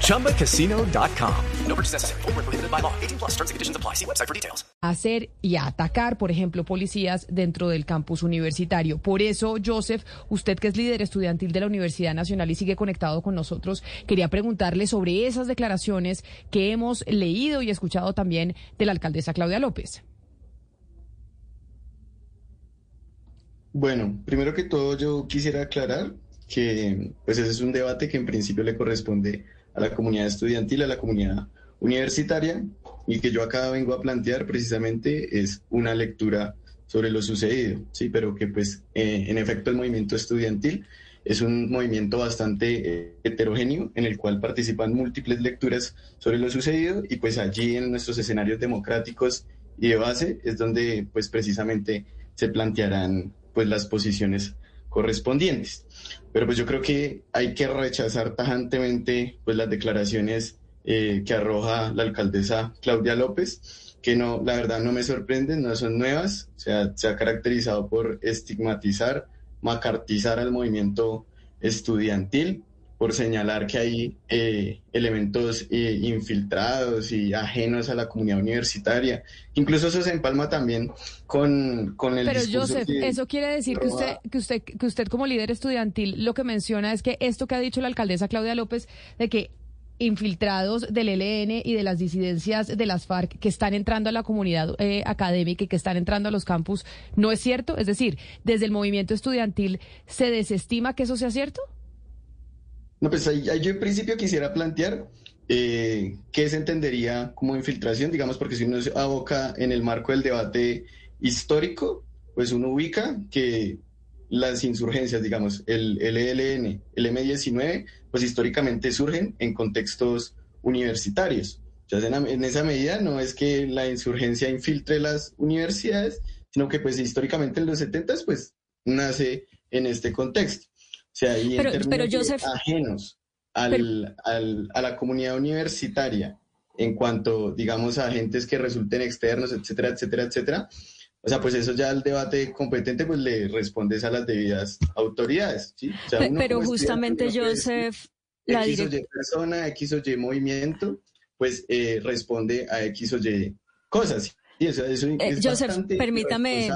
ChumbaCasino.com. No purchase necessary. Full prohibited by law. 18 plus terms and conditions apply. See website for details. Hacer y atacar, por ejemplo, policías dentro del campus universitario. Por eso, Joseph, usted que es líder estudiantil de la Universidad Nacional y sigue conectado con nosotros, quería preguntarle sobre esas declaraciones que hemos leído y escuchado también de la alcaldesa Claudia López. Bueno, primero que todo yo quisiera aclarar que pues ese es un debate que en principio le corresponde a la comunidad estudiantil, a la comunidad universitaria y que yo acá vengo a plantear precisamente es una lectura sobre lo sucedido, sí, pero que pues eh, en efecto el movimiento estudiantil es un movimiento bastante eh, heterogéneo en el cual participan múltiples lecturas sobre lo sucedido y pues allí en nuestros escenarios democráticos y de base es donde pues precisamente se plantearán pues las posiciones correspondientes. Pero pues yo creo que hay que rechazar tajantemente pues las declaraciones eh, que arroja la alcaldesa Claudia López, que no, la verdad no me sorprenden, no son nuevas, o sea, se ha caracterizado por estigmatizar, macartizar al movimiento estudiantil, por señalar que hay eh, elementos eh, infiltrados y ajenos a la comunidad universitaria. Incluso eso se empalma también con, con el Pero Joseph, eso quiere decir que usted, que usted, que usted como líder estudiantil lo que menciona es que esto que ha dicho la alcaldesa Claudia López de que infiltrados del ELN y de las disidencias de las FARC que están entrando a la comunidad eh, académica y que están entrando a los campus, ¿no es cierto? Es decir, desde el movimiento estudiantil, ¿se desestima que eso sea cierto? No, pues ahí, yo en principio quisiera plantear eh, qué se entendería como infiltración, digamos, porque si uno se aboca en el marco del debate histórico, pues uno ubica que las insurgencias, digamos, el, ELN, el M19, pues históricamente surgen en contextos universitarios. Entonces, en, en, esa medida no es que la insurgencia infiltre las universidades, sino que pues históricamente en los 70 pues nace en este contexto sea, y pero, en pero ajenos al, al, a la comunidad universitaria en cuanto, digamos, a agentes que resulten externos, etcétera, etcétera, etcétera. O sea, pues eso ya el debate competente pues le respondes a las debidas autoridades. ¿sí? pero justamente, Joseph, la X o Y persona, X o Y movimiento, pues eh, responde a X o Y cosas. Y eso, eso eh, es Joseph, permítame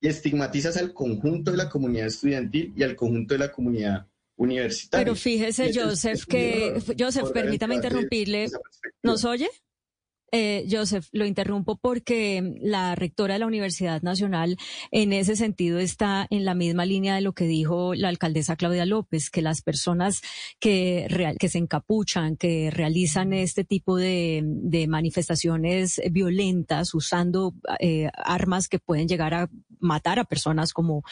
y estigmatizas al conjunto de la comunidad estudiantil y al conjunto de la comunidad universitaria. Pero fíjese, Joseph, que Joseph, permítame interrumpirle. ¿Nos oye? Eh, Joseph, lo interrumpo porque la rectora de la Universidad Nacional en ese sentido está en la misma línea de lo que dijo la alcaldesa Claudia López, que las personas que, que se encapuchan, que realizan este tipo de, manifestaciones violentas usando eh, armas que pueden llegar a matar a personas como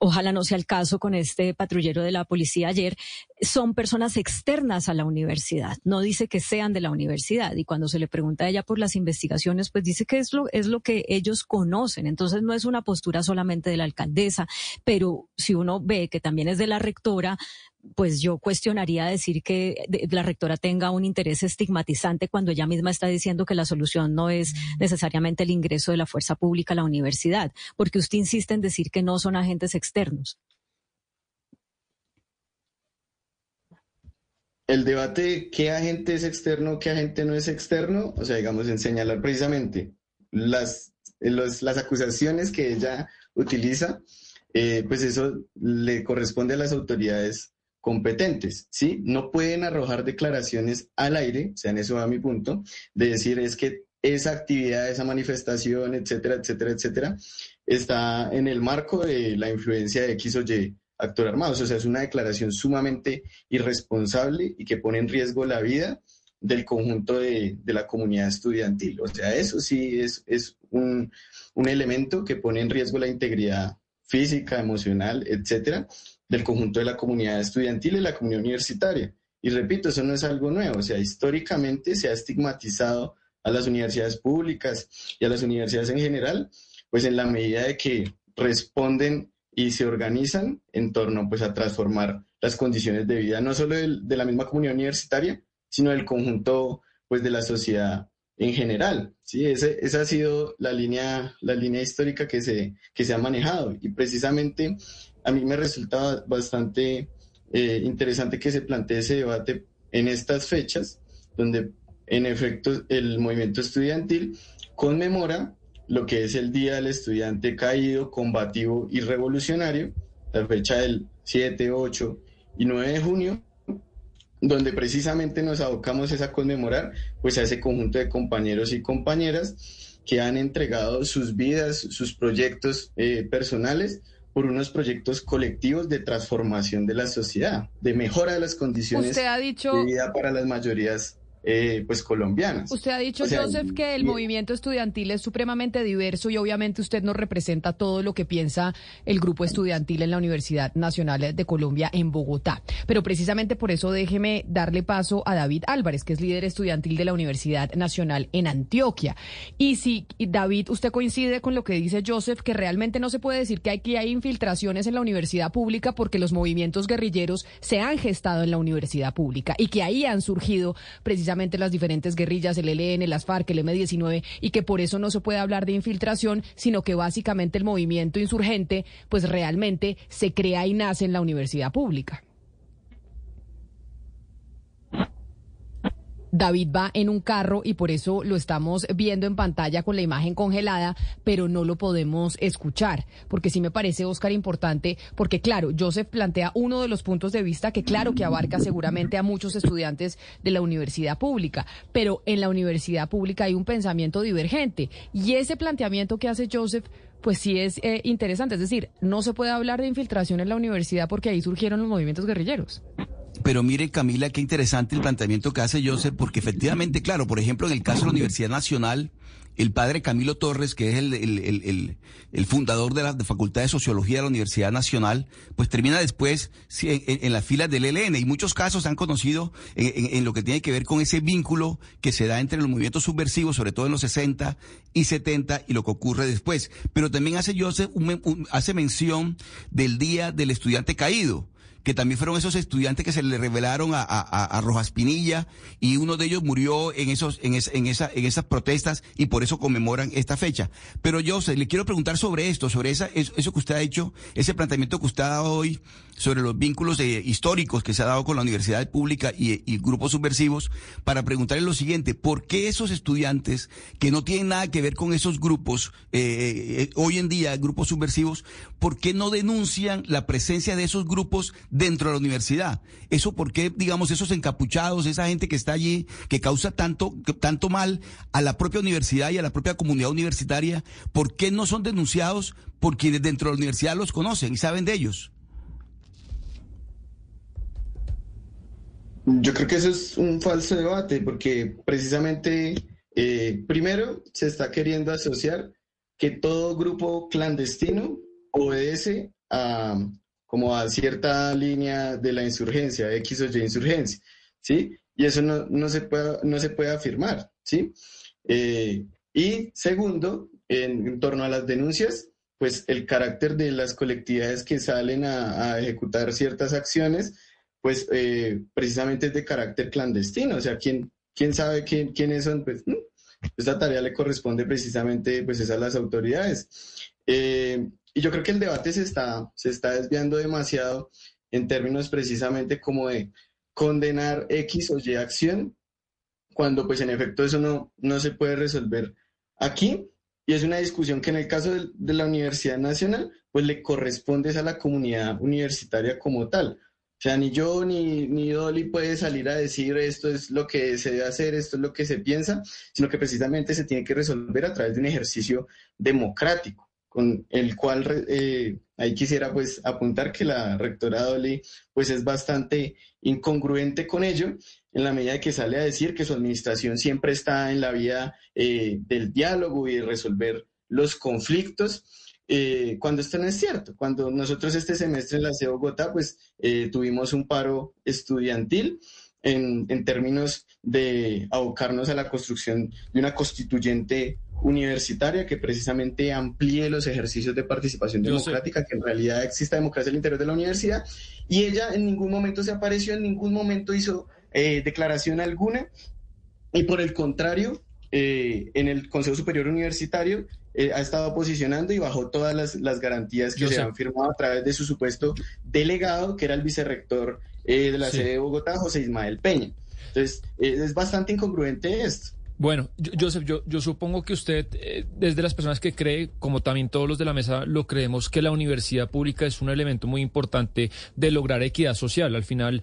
ojalá no sea el caso con este patrullero de la policía ayer, son personas externas a la universidad. No dice que sean de la universidad. Y cuando se le pregunta a ella por las investigaciones, pues dice que es lo, es lo que ellos conocen. Entonces no es una postura solamente de la alcaldesa, pero si uno ve que también es de la rectora, pues yo cuestionaría decir que la rectora tenga un interés estigmatizante cuando ella misma está diciendo que la solución no es necesariamente el ingreso de la fuerza pública a la universidad, porque usted insiste en decir que no son agentes externos. El debate, ¿qué agente es externo, qué agente no es externo? O sea, digamos, en señalar precisamente las, las acusaciones que ella utiliza, eh, pues eso le corresponde a las autoridades competentes, ¿sí? No pueden arrojar declaraciones al aire, o sea, en eso va mi punto, de decir es que esa actividad, esa manifestación, etcétera, etcétera, etcétera, está en el marco de la influencia de X o Y actor armado. O sea, es una declaración sumamente irresponsable y que pone en riesgo la vida del conjunto de, la comunidad estudiantil. O sea, eso sí es, es un, un elemento que pone en riesgo la integridad física, emocional, etcétera, del conjunto de la comunidad estudiantil y la comunidad universitaria. Y repito, eso no es algo nuevo, o sea, históricamente se ha estigmatizado a las universidades públicas y a las universidades en general, pues en la medida de que responden y se organizan en torno pues a transformar las condiciones de vida no solo de, la misma comunidad universitaria, sino del conjunto pues de la sociedad en general. ¿sí? esa ha sido la línea, la línea histórica que se, que se ha manejado y precisamente a mí me resulta bastante eh, interesante que se plantee ese debate en estas fechas, donde en efecto el movimiento estudiantil conmemora lo que es el Día del Estudiante Caído, Combativo y Revolucionario, la fecha del 7, 8 y 9 de junio, donde precisamente nos abocamos a conmemorar pues a ese conjunto de compañeros y compañeras que han entregado sus vidas, sus proyectos eh, personales por unos proyectos colectivos de transformación de la sociedad, de mejora de las condiciones de vida para las mayorías eh, pues colombianas. Usted ha dicho, Joseph, que el movimiento estudiantil es supremamente diverso y obviamente usted no representa todo lo que piensa el grupo estudiantil en la Universidad Nacional de Colombia en Bogotá. Pero precisamente por eso déjeme darle paso a David Álvarez, que es líder estudiantil de la Universidad Nacional en Antioquia. Y si, David, usted coincide con lo que dice Joseph, que realmente no se puede decir que aquí hay infiltraciones en la universidad pública porque los movimientos guerrilleros se han gestado en la universidad pública y que ahí han surgido precisamente las diferentes guerrillas, el ELN, las FARC, el M-19, y que por eso no se puede hablar de infiltración, sino que básicamente el movimiento insurgente, pues realmente se crea y nace en la universidad pública. David va en un carro y por eso lo estamos viendo en pantalla con la imagen congelada, pero no lo podemos escuchar, porque sí me parece, Oscar, importante, porque claro, Joseph plantea uno de los puntos de vista que claro que abarca seguramente a muchos estudiantes de la universidad pública, pero en la universidad pública hay un pensamiento divergente y ese planteamiento que hace Joseph pues sí es eh, interesante. Es decir, no se puede hablar de infiltración en la universidad porque ahí surgieron los movimientos guerrilleros. Pero mire, Camila, qué interesante el planteamiento que hace Joseph, porque efectivamente, claro, por ejemplo, en el caso de la Universidad Nacional, el padre Camilo Torres, que es el, fundador de la Facultad de Sociología de la Universidad Nacional, pues termina después en, las filas del ELN. Y muchos casos se han conocido en, lo que tiene que ver con ese vínculo que se da entre los movimientos subversivos, sobre todo en los 60 y 70, y lo que ocurre después. Pero también hace Joseph hace mención del Día del Estudiante Caído que también fueron esos estudiantes que se le revelaron a, a, Rojas Pinilla y uno de ellos murió en esos en, en, esa, en esas protestas y por eso conmemoran esta fecha. Pero yo le quiero preguntar sobre esto, sobre esa, eso, que usted ha hecho, ese planteamiento que usted ha dado hoy sobre los vínculos eh, históricos que se ha dado con la universidad pública y, grupos subversivos, para preguntarle lo siguiente, ¿por qué esos estudiantes que no tienen nada que ver con esos grupos, eh, eh, hoy en día grupos subversivos, ¿por qué no denuncian la presencia de esos grupos dentro de la universidad. Eso porque, digamos, esos encapuchados, esa gente que está allí, que causa tanto, tanto mal a la propia universidad y a la propia comunidad universitaria, ¿por qué no son denunciados por quienes dentro de la universidad los conocen y saben de ellos? Yo creo que eso es un falso debate, porque precisamente, eh, primero, se está queriendo asociar que todo grupo clandestino obedece a, como a cierta línea de la insurgencia, X o Y insurgencia, ¿sí? Y eso no, no se, puede, no se puede afirmar, ¿sí? Eh, y segundo, en, torno a las denuncias, pues el carácter de las colectividades que salen a, ejecutar ciertas acciones, pues eh, precisamente es de carácter clandestino, o sea, ¿quién, quién sabe quién, quiénes son? Pues esta tarea le corresponde precisamente pues, a las autoridades. Eh, y yo creo que el debate se está, se está desviando demasiado en términos precisamente como de condenar X o Y acción, cuando pues en efecto eso no, no se puede resolver aquí. Y es una discusión que en el caso de, la Universidad Nacional, pues le corresponde a la comunidad universitaria como tal. O sea, ni yo ni, ni Dolly puede salir a decir esto es lo que se debe hacer, esto es lo que se piensa, sino que precisamente se tiene que resolver a través de un ejercicio democrático con el cual eh, ahí quisiera pues apuntar que la rectora Dolly pues es bastante incongruente con ello en la medida que sale a decir que su administración siempre está en la vía eh, del diálogo y de resolver los conflictos. Eh, cuando esto no es cierto, cuando nosotros este semestre en la CE Bogotá pues tuvimos un paro estudiantil en, en términos de abocarnos a la construcción de una constituyente universitaria que precisamente amplíe los ejercicios de participación democrática, que en realidad exista democracia al interior de la universidad. Y ella en ningún momento se apareció, en ningún momento hizo eh, declaración alguna. Y por el contrario, eh, en el Consejo Superior Universitario eh, ha estado posicionando y bajo todas las, garantías que se han firmado a través de su supuesto delegado, que era el vicerrector de la sede de Bogotá, José Ismael Peña. Entonces, es bastante incongruente esto. Bueno, Joseph, yo, yo supongo que usted, eh, desde las personas que cree, como también todos los de la mesa lo creemos, que la universidad pública es un elemento muy importante de lograr equidad social. Al final,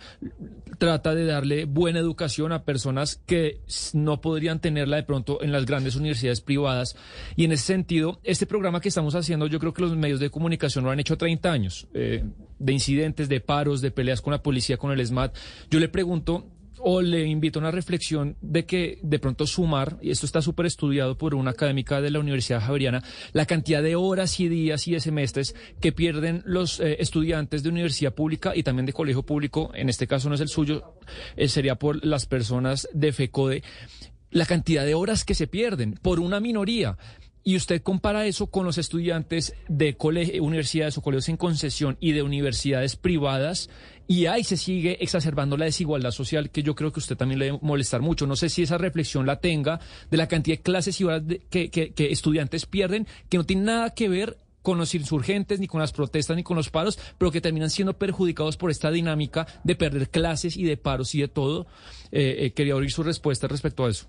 trata de darle buena educación a personas que no podrían tenerla de pronto en las grandes universidades privadas. Y en ese sentido, este programa que estamos haciendo, yo creo que los medios de comunicación lo han hecho 30 años, eh, de incidentes, de paros, de peleas con la policía, con el SMAT. Yo le pregunto, o le invito a una reflexión de que de pronto sumar, y esto está súper estudiado por una académica de la Universidad Javeriana, la cantidad de horas y días y de semestres que pierden los eh, estudiantes de universidad pública y también de colegio público, en este caso no es el suyo, eh, sería por las personas de FECODE, la cantidad de horas que se pierden por una minoría. Y usted compara eso con los estudiantes de universidades o colegios en concesión y de universidades privadas y ahí se sigue exacerbando la desigualdad social que yo creo que usted también le debe molestar mucho. No sé si esa reflexión la tenga de la cantidad de clases y horas que, estudiantes pierden, que no tiene nada que ver con los insurgentes, ni con las protestas, ni con los paros, pero que terminan siendo perjudicados por esta dinámica de perder clases y de paros y de todo. Eh, eh, quería oír su respuesta respecto a eso.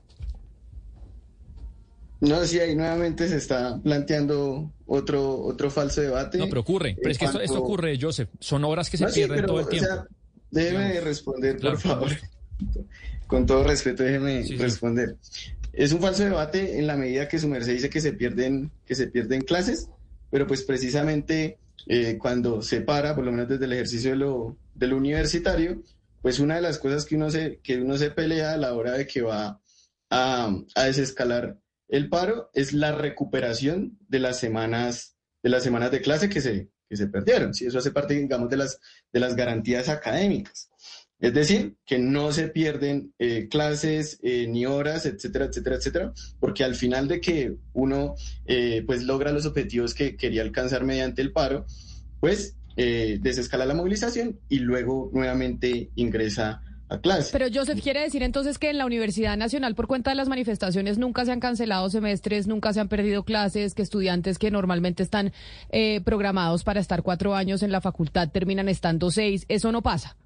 No, sí, ahí nuevamente se está planteando otro, otro falso debate. No, pero ocurre. Pero es que esto, ocurre, Joseph. Son horas que se pierden todo el tiempo. O sea, déjeme responder, por favor. Con todo respeto, déjeme responder. Es un falso debate en la medida que su merced dice que se pierden, que se pierden clases, pero pues precisamente eh, cuando se para, por lo menos desde el ejercicio de lo, de lo universitario, pues una de las cosas que uno se, que uno se pelea a la hora de que va a, a desescalar el paro es la recuperación de las semanas de las semanas de clase que se, que se perdieron. Si eso hace parte, digamos, de las, de las garantías académicas. Es decir, que no se pierden eh, clases eh, ni horas, etcétera, etcétera, etcétera, porque al final de que uno eh, pues logra los objetivos que quería alcanzar mediante el paro, pues desescala la movilización y luego nuevamente ingresa pero Joseph quiere decir entonces que en la Universidad Nacional, por cuenta de las manifestaciones, nunca se han cancelado semestres, nunca se han perdido clases, que estudiantes que normalmente están eh, programados para estar cuatro años en la facultad terminan estando seis. ¿Eso no pasa?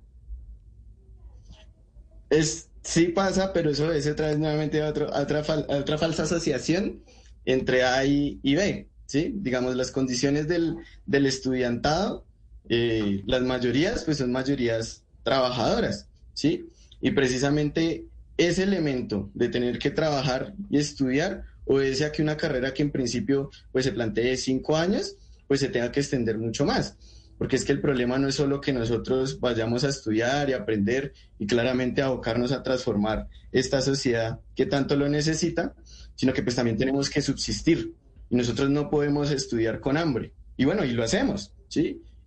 Es, sí pasa, pero eso es otra vez nuevamente otra, otra falsa asociación entre A y, B. ¿sí? Digamos, las condiciones del, del estudiantado, eh, las mayorías, pues son mayorías trabajadoras. ¿Sí? Y precisamente ese elemento de tener que trabajar y estudiar obedece a que una carrera que en principio pues se plantee cinco años, pues se tenga que extender mucho más. Porque es que el problema no es solo que nosotros vayamos a estudiar y aprender y claramente abocarnos a transformar esta sociedad que tanto lo necesita, sino que pues también tenemos que subsistir. Y nosotros no podemos estudiar con hambre. Y bueno, y lo hacemos, ¿sí?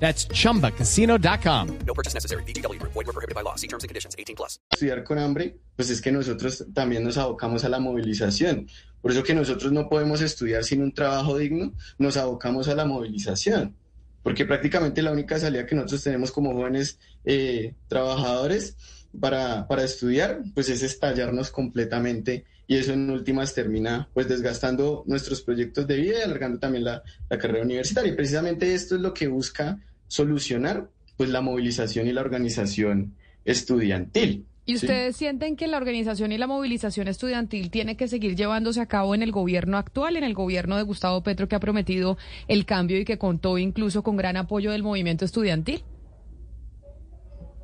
That's chumbacasino.com. No purchase necessary. BGW. Void were prohibited by law. See terms and conditions 18 plus. Estudiar con hambre, pues es que nosotros también nos abocamos a la movilización. Por eso que nosotros no podemos estudiar sin un trabajo digno, nos abocamos a la movilización. Porque prácticamente la única salida que nosotros tenemos como jóvenes eh, trabajadores para, para estudiar, pues es estallarnos completamente y eso en últimas termina pues desgastando nuestros proyectos de vida y alargando también la, la carrera universitaria. Y precisamente esto es lo que busca solucionar pues la movilización y la organización estudiantil. ¿Y ustedes sienten que la organización y la movilización estudiantil tiene que seguir llevándose a cabo en el gobierno actual, en el gobierno de Gustavo Petro, que ha prometido el cambio y que contó incluso con gran apoyo del movimiento estudiantil?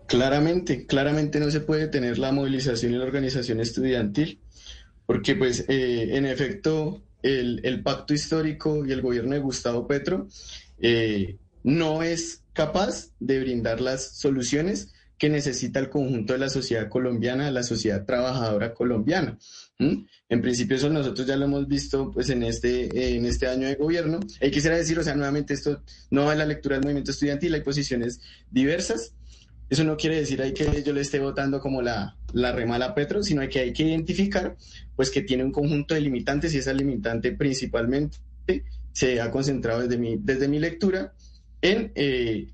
Claramente, claramente no se puede tener la movilización y la organización estudiantil porque pues eh, en efecto el, el, pacto histórico y el gobierno de Gustavo Petro eh, no es capaz de brindar las soluciones que necesita el conjunto de la sociedad colombiana, la sociedad trabajadora colombiana. En principio eso nosotros ya lo hemos visto pues en este, en este año de gobierno. Y quisiera decir, o sea, nuevamente esto no va en la lectura del movimiento estudiantil, hay posiciones diversas. Eso no quiere decir ahí que yo le esté votando como la, la remala Petro, sino que hay que identificar pues que tiene un conjunto de limitantes y esa limitante principalmente se ha concentrado desde mi, desde mi lectura en eh,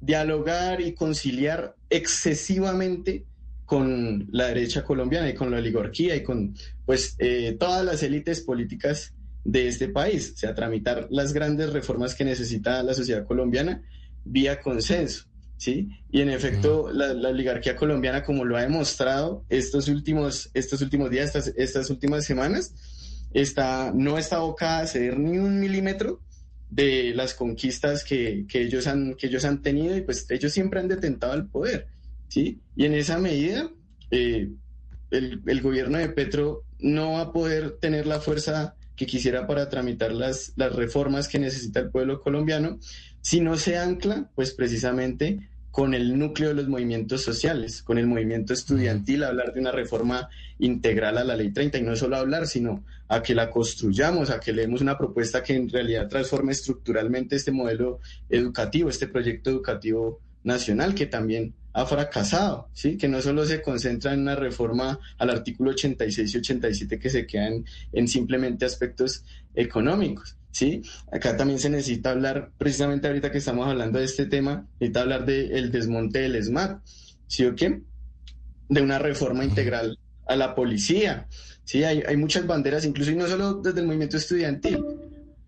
dialogar y conciliar excesivamente con la derecha colombiana y con la oligarquía y con pues eh, todas las élites políticas de este país, o sea, tramitar las grandes reformas que necesita la sociedad colombiana vía consenso, ¿sí? Y en efecto, la, oligarquía colombiana, como lo ha demostrado estos últimos, estos últimos días, estas, estas últimas semanas, está, no está abocada a ceder ni un milímetro de las conquistas que, que, ellos han, que ellos han tenido y pues ellos siempre han detentado el poder. ¿sí? Y en esa medida, eh, el, el, gobierno de Petro no va a poder tener la fuerza que quisiera para tramitar las, las reformas que necesita el pueblo colombiano si no se ancla, pues precisamente con el núcleo de los movimientos sociales, con el movimiento estudiantil, hablar de una reforma integral a la ley 30 y no solo hablar, sino a que la construyamos, a que le demos una propuesta que en realidad transforme estructuralmente este modelo educativo, este proyecto educativo nacional que también ha fracasado, ¿sí? que no solo se concentra en una reforma al artículo 86 y 87 que se quedan en simplemente aspectos económicos. ¿sí? Acá también se necesita hablar, precisamente ahorita que estamos hablando de este tema, necesita hablar del desmonte del SMAT, ¿sí o qué? De una reforma integral a la policía, ¿sí? Hay, hay muchas banderas, incluso y no solo desde el movimiento estudiantil,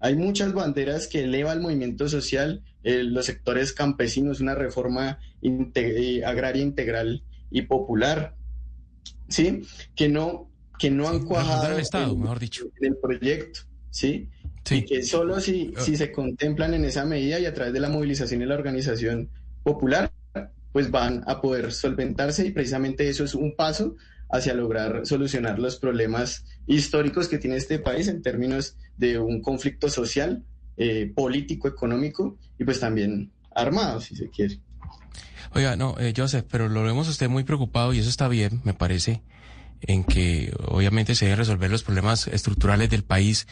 hay muchas banderas que eleva el movimiento social, eh, los sectores campesinos, una reforma eh, agraria integral y popular, ¿sí? Que no, que no han cuajado el Estado, mejor dicho. en el proyecto, ¿sí? Y que solo si, ah. si se contemplan en esa medida y a través de la movilización y la organización popular, pues van a poder solventarse y precisamente eso es un paso hacia lograr solucionar los problemas históricos que tiene este país en términos de un conflicto social, eh, político, económico y pues también armado, si se quiere. Oiga, no, eh, Joseph, pero lo vemos usted muy preocupado y eso está bien, me parece, en que obviamente se deben resolver los problemas estructurales del país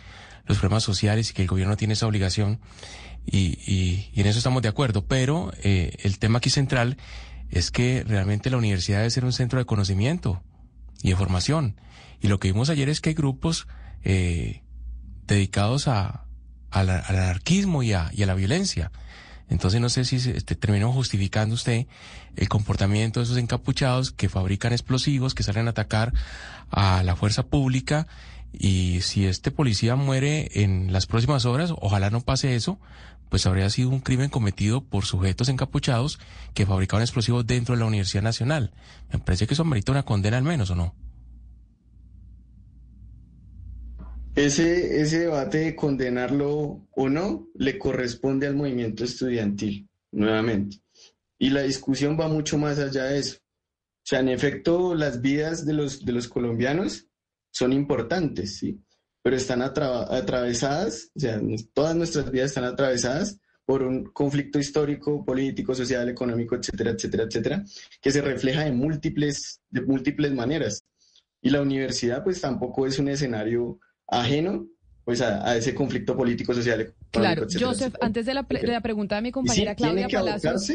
los problemas sociales y que el gobierno tiene esa obligación y, y, y en eso estamos de acuerdo. Pero eh, el tema aquí central es que realmente la universidad debe ser un centro de conocimiento y de formación. Y lo que vimos ayer es que hay grupos eh, dedicados a, al anarquismo y a, y a la violencia. Entonces no sé si se, este, terminó justificando usted el comportamiento de esos encapuchados que fabrican explosivos, que salen a atacar a la fuerza pública y si este policía muere en las próximas horas, ojalá no pase eso, pues habría sido un crimen cometido por sujetos encapuchados que fabricaban explosivos dentro de la Universidad Nacional. Me parece que eso merita una condena al menos, ¿o no? Ese, ese debate de condenarlo o no le corresponde al movimiento estudiantil, nuevamente. Y la discusión va mucho más allá de eso. O sea, en efecto, las vidas de los, de los colombianos son importantes, ¿sí? Pero están atravesadas, o sea, todas nuestras vidas están atravesadas por un conflicto histórico, político, social, económico, etcétera, etcétera, etcétera, que se refleja de múltiples, de múltiples maneras. Y la universidad, pues tampoco es un escenario ajeno pues a, ese conflicto político, social, Claro, Joseph, antes de la, de la, pregunta de mi compañera Claudia Palacios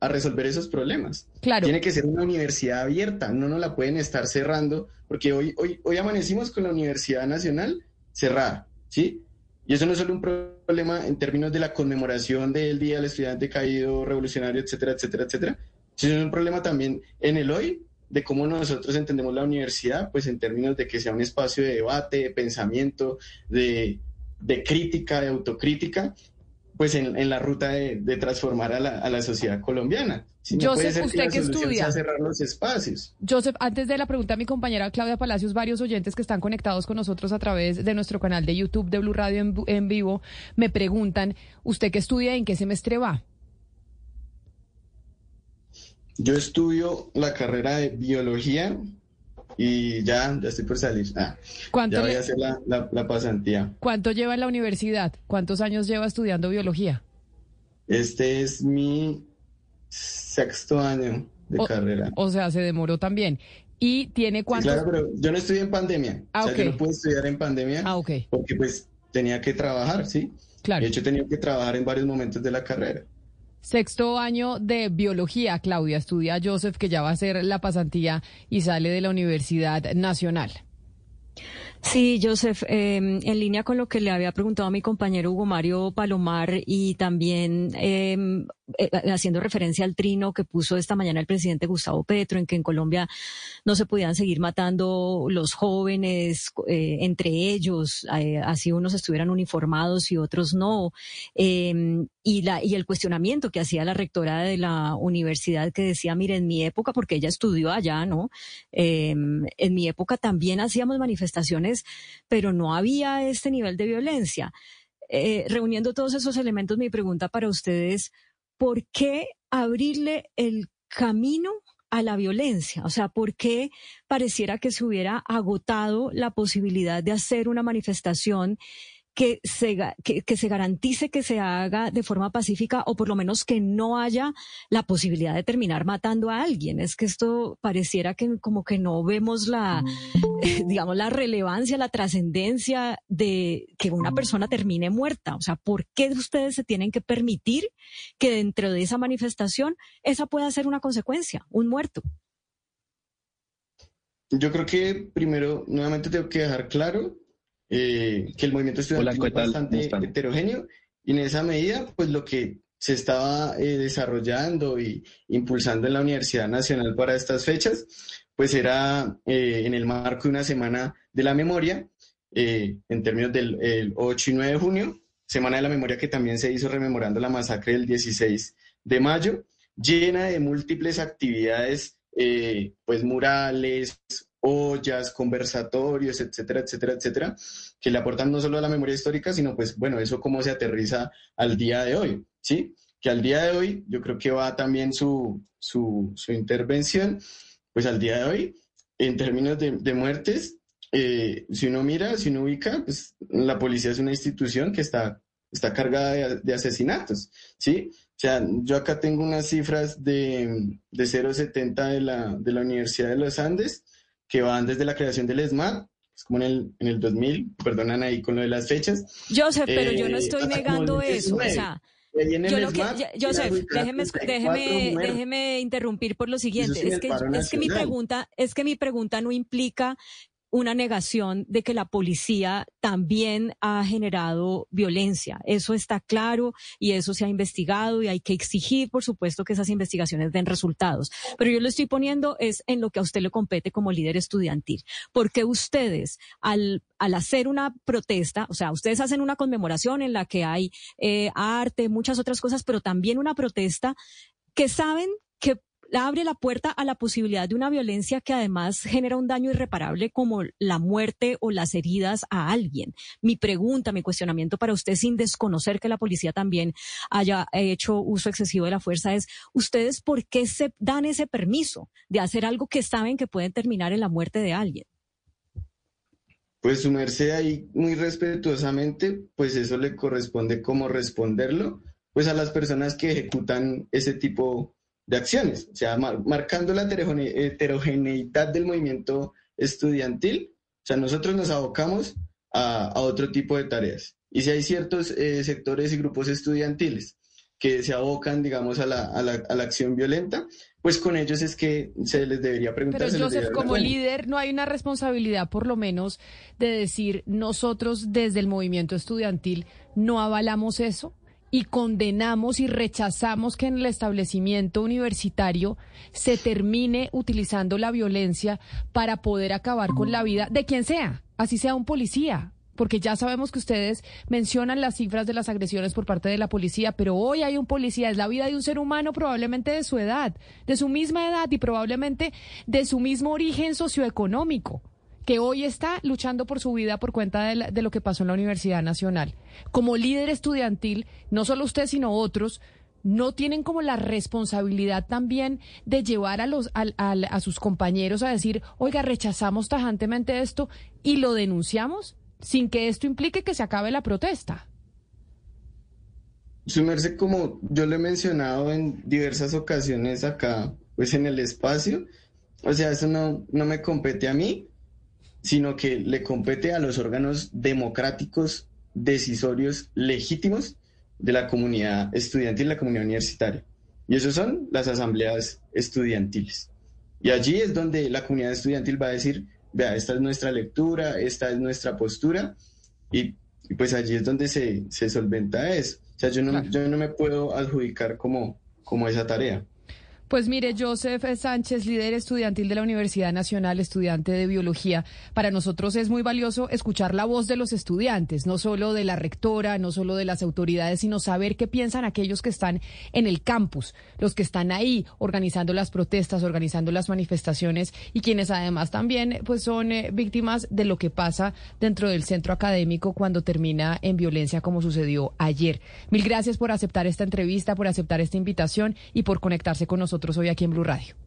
a resolver esos problemas. Claro. Tiene que ser una universidad abierta, no nos la pueden estar cerrando, porque hoy, hoy, hoy amanecimos con la Universidad Nacional cerrada, ¿sí? Y eso no es solo un problema en términos de la conmemoración del Día del Estudiante Caído, Revolucionario, etcétera, etcétera, etcétera, sino es un problema también en el hoy de cómo nosotros entendemos la universidad, pues en términos de que sea un espacio de debate, de pensamiento, de, de crítica, de autocrítica, pues en, la ruta de, transformar a la, a la, sociedad colombiana. Si Joseph, usted que, estudia. cerrar los espacios. Joseph, antes de la pregunta a mi compañera Claudia Palacios, varios oyentes que están conectados con nosotros a través de nuestro canal de YouTube de Blue Radio en, en vivo me preguntan, ¿usted que estudia en qué semestre va? Yo estudio la carrera de biología y ya, ya estoy por salir. Ah, ¿Cuánto ya voy le- a hacer la, la- la pasantía. ¿Cuánto lleva en la universidad? ¿Cuántos años lleva estudiando biología? Este es mi sexto año de O- carrera. O sea, se demoró también. ¿Y tiene Sí, cuántos? claro, pero yo no estudié en pandemia. Ah, o sea, ok. yo no pude estudiar en pandemia Ah, ok. porque pues tenía que trabajar, ¿sí? Claro. De hecho, he tenido que trabajar en varios momentos de la carrera. Sexto año de biología, Claudia. Estudia Joseph, que ya va a hacer la pasantía y sale de la Universidad Nacional. Sí, Joseph, eh, en línea con lo que le había preguntado a mi compañero Hugo Mario Palomar y también eh, eh, haciendo referencia al trino que puso esta mañana el presidente Gustavo Petro, en que en Colombia no se podían seguir matando los jóvenes eh, entre ellos, así unos estuvieran uniformados y otros no, eh, y, la, y el cuestionamiento que hacía la rectora de la universidad que decía, mire, en mi época, porque ella estudió allá, ¿no? Eh, en mi época también hacíamos manifestaciones, pero no había este nivel de violencia. Eh, reuniendo todos esos elementos, mi pregunta para ustedes, ¿por qué abrirle el camino a la violencia? O sea, ¿por qué pareciera que se hubiera agotado la posibilidad de hacer una manifestación que se, que se garantice que se haga de forma pacífica o por lo menos que no haya la posibilidad de terminar matando a alguien? Es que esto pareciera que como que no vemos la, digamos, la relevancia, la trascendencia de que una persona termine muerta. O sea, ¿por qué ustedes se tienen que permitir que dentro de esa manifestación esa pueda ser una consecuencia, un muerto? Yo creo que primero, nuevamente tengo que dejar claro eh, que el movimiento estudiantil ¿qué es bastante heterogéneo y en esa medida, pues lo que se estaba eh, desarrollando y impulsando en la Universidad Nacional para estas fechas, pues era eh, en el marco de una semana de la memoria, eh, en términos del el 8 y 9 de junio, semana de la memoria que también se hizo rememorando la masacre del 16 de mayo, llena de múltiples actividades, eh, pues murales, ollas, conversatorios, etcétera, etcétera, etcétera, que le aportan no solo a la memoria histórica, sino pues bueno, eso cómo se aterriza al día de hoy, ¿sí? Que al día de hoy, yo creo que va también su, su, su intervención, pues al día de hoy, en términos de, de muertes, eh, si uno mira, si uno ubica, pues la policía es una institución que está, está cargada de, de asesinatos, ¿sí? O sea, yo acá tengo unas cifras de, de 0,70 de la, de la Universidad de los Andes, que van desde la creación del ESMAD, es como en el, en el 2000, perdonan ahí con lo de las fechas. Joseph, pero yo no eh, estoy negando eso. O 19. sea, yo lo que, ya- Joseph, déjeme, 34 déjeme, déjeme interrumpir por lo siguiente. Es que, es que mi pregunta, es que mi pregunta no implica una negación de que la policía también ha generado violencia. Eso está claro y eso se ha investigado y hay que exigir, por supuesto, que esas investigaciones den resultados. Pero yo lo estoy poniendo es en lo que a usted le compete como líder estudiantil. Porque ustedes, al, al hacer una protesta, o sea, ustedes hacen una conmemoración en la que hay eh, arte, muchas otras cosas, pero también una protesta que saben que abre la puerta a la posibilidad de una violencia que además genera un daño irreparable como la muerte o las heridas a alguien. Mi pregunta, mi cuestionamiento para usted, sin desconocer que la policía también haya hecho uso excesivo de la fuerza, es ¿ustedes por qué se dan ese permiso de hacer algo que saben que puede terminar en la muerte de alguien? Pues su merced ahí muy respetuosamente, pues eso le corresponde como responderlo, pues a las personas que ejecutan ese tipo de acciones, o sea, mar- marcando la heterogene- heterogeneidad del movimiento estudiantil, o sea, nosotros nos abocamos a, a otro tipo de tareas. Y si hay ciertos eh, sectores y grupos estudiantiles que se abocan, digamos, a la, a la, a la acción violenta, pues con ellos es que se les debería preguntar. Pero Joseph, como líder, no hay una responsabilidad, por lo menos, de decir nosotros desde el movimiento estudiantil no avalamos eso y condenamos y rechazamos que en el establecimiento universitario se termine utilizando la violencia para poder acabar con la vida de quien sea, así sea un policía. Porque ya sabemos que ustedes mencionan las cifras de las agresiones por parte de la policía, pero hoy hay un policía, es la vida de un ser humano probablemente de su edad, de su misma edad y probablemente de su mismo origen socioeconómico, que hoy está luchando por su vida por cuenta de, lo que pasó en la Universidad Nacional. Como líder estudiantil, no solo usted, sino otros, no tienen como la responsabilidad también de llevar a los a sus compañeros a decir, oiga, rechazamos tajantemente esto y lo denunciamos sin que esto implique que se acabe la protesta. Sumerse, como yo lo he mencionado en diversas ocasiones acá, pues en el espacio, o sea, eso no, no me compete a mí, sino que le compete a los órganos democráticos, decisorios, legítimos de la comunidad estudiantil, la comunidad universitaria. Y eso son las asambleas estudiantiles. Y allí es donde la comunidad estudiantil va a decir, vea, esta es nuestra lectura, esta es nuestra postura, y, pues allí es donde se, se solventa eso. O sea, yo no, yo no me puedo adjudicar como, como esa tarea. Pues mire, Joseph Sánchez, líder estudiantil de la Universidad Nacional, estudiante de biología, para nosotros es muy valioso escuchar la voz de los estudiantes, no solo de la rectora, no solo de las autoridades, sino saber qué piensan aquellos que están en el campus, los que están ahí organizando las protestas, organizando las manifestaciones y quienes además también pues son eh, víctimas de lo que pasa dentro del centro académico cuando termina en violencia como sucedió ayer. Mil gracias por aceptar esta entrevista, por aceptar esta invitación y por conectarse con nosotros nosotros hoy aquí en Blue Radio.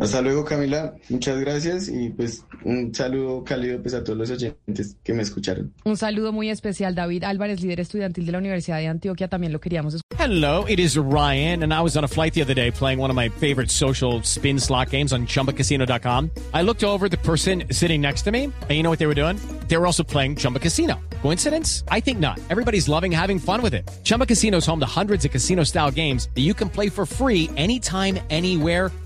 Hasta luego, Camila. Muchas gracias y pues un saludo cálido pues, a todos los oyentes que me escucharon. Un saludo muy especial, David Álvarez, líder estudiantil de la Universidad de Antioquia. También lo queríamos escuchar. Hello, it is Ryan, and I was on a flight the other day playing one of my favorite social spin slot games on chumbacasino.com. I looked over the person sitting next to me, and you know what they were doing? They were also playing Chumba Casino. Coincidence? I think not. Everybody's loving having fun with it. Chumba Casino is home to hundreds of casino style games that you can play for free anytime, anywhere,